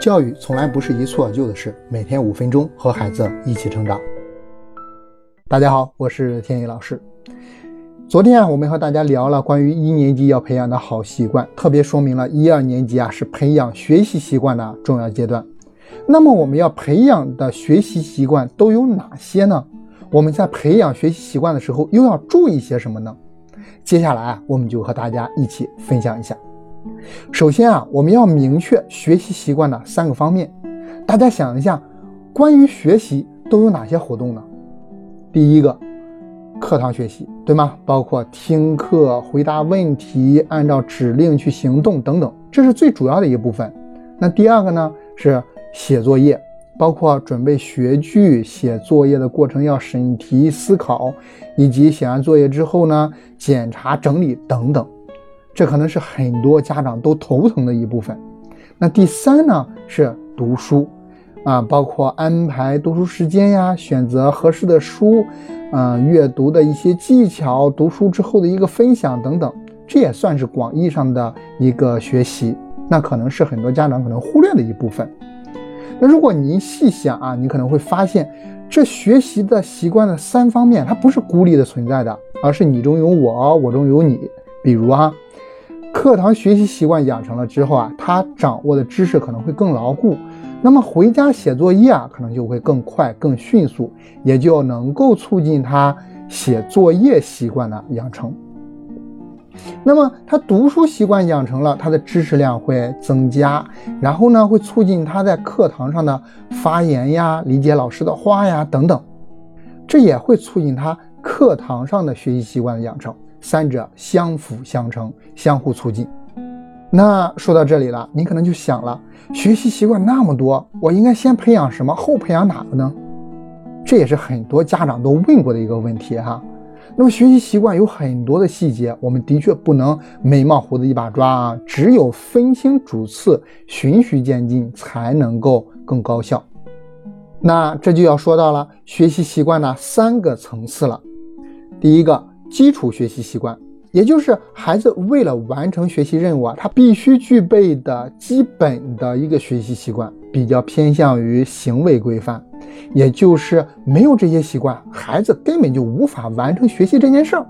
教育从来不是一蹴而就的事，每天五分钟和孩子一起成长。大家好，我是天一老师。昨天啊，我们和大家聊了关于一年级要培养的好习惯，特别说明了一二年级啊是培养学习习惯的重要阶段。那么我们要培养的学习习惯都有哪些呢？我们在培养学习习惯的时候又要注意些什么呢？接下来啊，我们就和大家一起分享一下。首先啊，我们要明确学习习惯的三个方面。大家想一下，关于学习都有哪些活动呢？第一个。课堂学习，对吗？包括听课、回答问题、按照指令去行动等等，这是最主要的一部分。那第二个呢，是写作业，包括准备学具、写作业的过程要审题、思考，以及写完作业之后呢，检查、整理等等。这可能是很多家长都头疼的一部分。那第三呢，是读书。啊，包括安排读书时间呀，选择合适的书，嗯，阅读的一些技巧，读书之后的一个分享等等，这也算是广义上的一个学习。那可能是很多家长可能忽略的一部分。那如果您细想啊，你可能会发现，这学习的习惯的三方面，它不是孤立的存在的，而是你中有我，我中有你。比如啊，课堂学习习惯养成了之后啊，他掌握的知识可能会更牢固。那么回家写作业啊，可能就会更快、更迅速，也就能够促进他写作业习惯的养成。那么他读书习惯养成了，他的知识量会增加，然后呢，会促进他在课堂上的发言呀、理解老师的话呀等等，这也会促进他课堂上的学习习惯的养成，三者相辅相成，相互促进。那说到这里了，你可能就想了，学习习惯那么多，我应该先培养什么，后培养哪个呢？这也是很多家长都问过的一个问题哈。那么学习习惯有很多的细节，我们的确不能眉毛胡子一把抓啊，只有分清主次，循序渐进，才能够更高效。那这就要说到了学习习惯的三个层次了。第一个，基础学习习惯。也就是孩子为了完成学习任务啊，他必须具备的基本的一个学习习惯，比较偏向于行为规范。也就是没有这些习惯，孩子根本就无法完成学习这件事儿。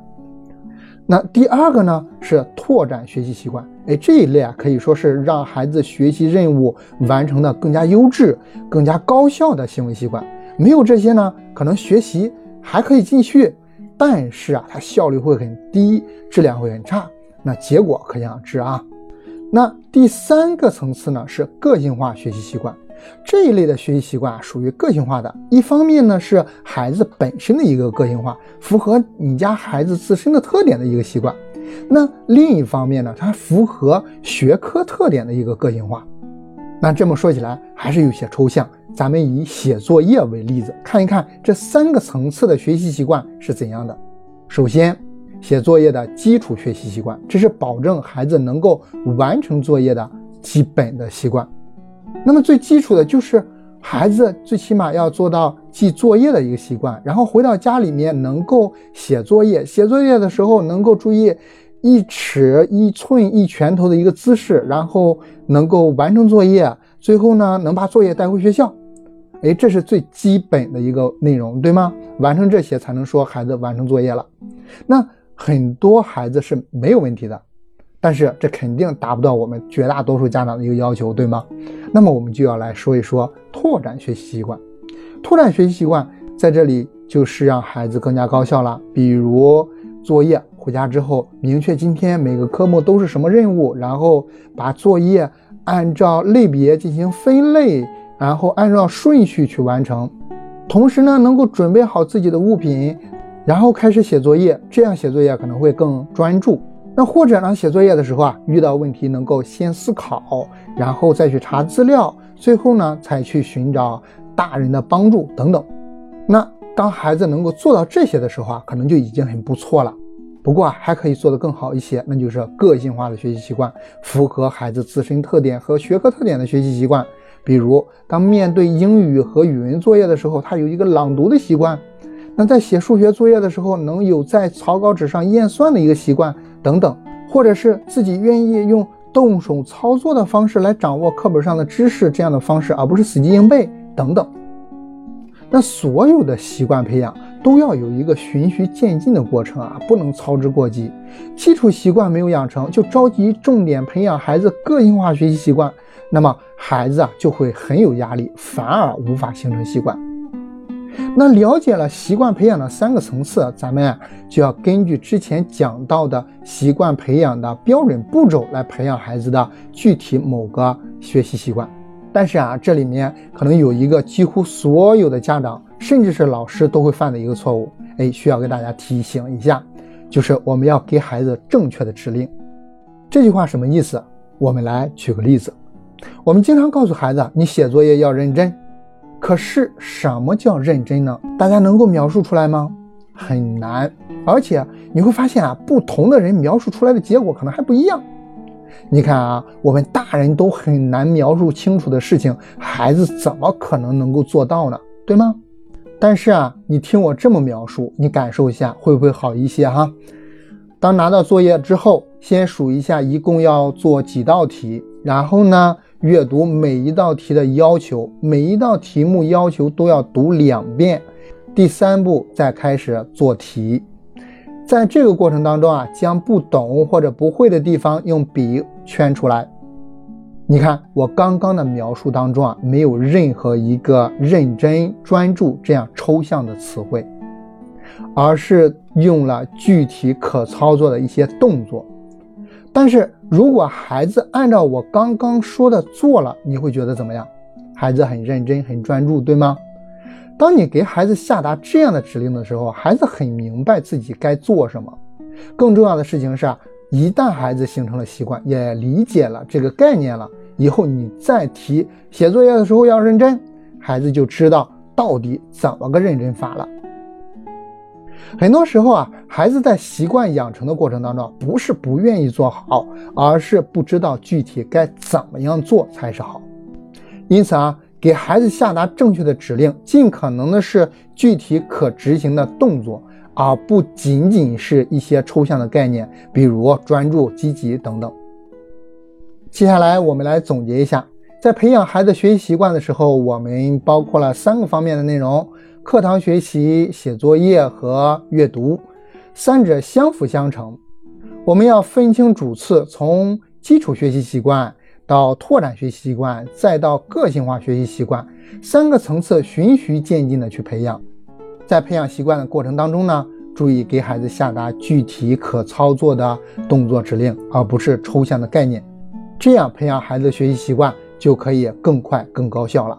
那第二个呢，是拓展学习习惯。哎，这一类啊，可以说是让孩子学习任务完成的更加优质、更加高效的行为习惯。没有这些呢，可能学习还可以继续。但是啊，它效率会很低，质量会很差，那结果可想而知啊。那第三个层次呢，是个性化学习习惯。这一类的学习习惯啊，属于个性化的。一方面呢，是孩子本身的一个个性化，符合你家孩子自身的特点的一个习惯。那另一方面呢，它符合学科特点的一个个性化。那这么说起来还是有些抽象。咱们以写作业为例子，看一看这三个层次的学习习惯是怎样的。首先，写作业的基础学习习惯，这是保证孩子能够完成作业的基本的习惯。那么最基础的就是孩子最起码要做到记作业的一个习惯，然后回到家里面能够写作业。写作业的时候能够注意一尺一寸一拳头的一个姿势，然后能够完成作业。最后呢，能把作业带回学校。哎，这是最基本的一个内容，对吗？完成这些才能说孩子完成作业了。那很多孩子是没有问题的，但是这肯定达不到我们绝大多数家长的一个要求，对吗？那么我们就要来说一说拓展学习习惯。拓展学习习惯在这里就是让孩子更加高效了。比如作业回家之后，明确今天每个科目都是什么任务，然后把作业按照类别进行分类。然后按照顺序去完成，同时呢，能够准备好自己的物品，然后开始写作业。这样写作业可能会更专注。那或者呢，写作业的时候啊，遇到问题能够先思考，然后再去查资料，最后呢，才去寻找大人的帮助等等。那当孩子能够做到这些的时候啊，可能就已经很不错了。不过啊，还可以做得更好一些，那就是个性化的学习习惯，符合孩子自身特点和学科特点的学习习惯。比如，当面对英语和语文作业的时候，他有一个朗读的习惯；那在写数学作业的时候，能有在草稿纸上验算的一个习惯等等；或者是自己愿意用动手操作的方式来掌握课本上的知识，这样的方式，而不是死记硬背等等。那所有的习惯培养都要有一个循序渐进的过程啊，不能操之过急。基础习惯没有养成，就着急重点培养孩子个性化学习习惯，那么孩子啊就会很有压力，反而无法形成习惯。那了解了习惯培养的三个层次，咱们啊就要根据之前讲到的习惯培养的标准步骤来培养孩子的具体某个学习习惯。但是啊，这里面可能有一个几乎所有的家长，甚至是老师都会犯的一个错误，哎，需要给大家提醒一下，就是我们要给孩子正确的指令。这句话什么意思？我们来举个例子，我们经常告诉孩子，你写作业要认真。可是什么叫认真呢？大家能够描述出来吗？很难，而且你会发现啊，不同的人描述出来的结果可能还不一样。你看啊，我们大人都很难描述清楚的事情，孩子怎么可能能够做到呢？对吗？但是啊，你听我这么描述，你感受一下会不会好一些哈？当拿到作业之后，先数一下一共要做几道题，然后呢？阅读每一道题的要求，每一道题目要求都要读两遍。第三步再开始做题，在这个过程当中啊，将不懂或者不会的地方用笔圈出来。你看我刚刚的描述当中啊，没有任何一个认真专注这样抽象的词汇，而是用了具体可操作的一些动作。但是如果孩子按照我刚刚说的做了，你会觉得怎么样？孩子很认真、很专注，对吗？当你给孩子下达这样的指令的时候，孩子很明白自己该做什么。更重要的事情是，一旦孩子形成了习惯，也理解了这个概念了，以后你再提写作业的时候要认真，孩子就知道到底怎么个认真法了。很多时候啊，孩子在习惯养成的过程当中，不是不愿意做好，而是不知道具体该怎么样做才是好。因此啊，给孩子下达正确的指令，尽可能的是具体可执行的动作，而不仅仅是一些抽象的概念，比如专注、积极等等。接下来我们来总结一下，在培养孩子学习习惯的时候，我们包括了三个方面的内容。课堂学习、写作业和阅读，三者相辅相成。我们要分清主次，从基础学习习惯到拓展学习习惯，再到个性化学习习惯，三个层次循序渐进的去培养。在培养习惯的过程当中呢，注意给孩子下达具体可操作的动作指令，而不是抽象的概念。这样培养孩子的学习习惯就可以更快、更高效了，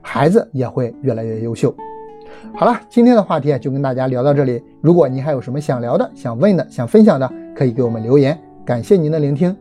孩子也会越来越优秀。好了，今天的话题就跟大家聊到这里。如果您还有什么想聊的、想问的、想分享的，可以给我们留言。感谢您的聆听。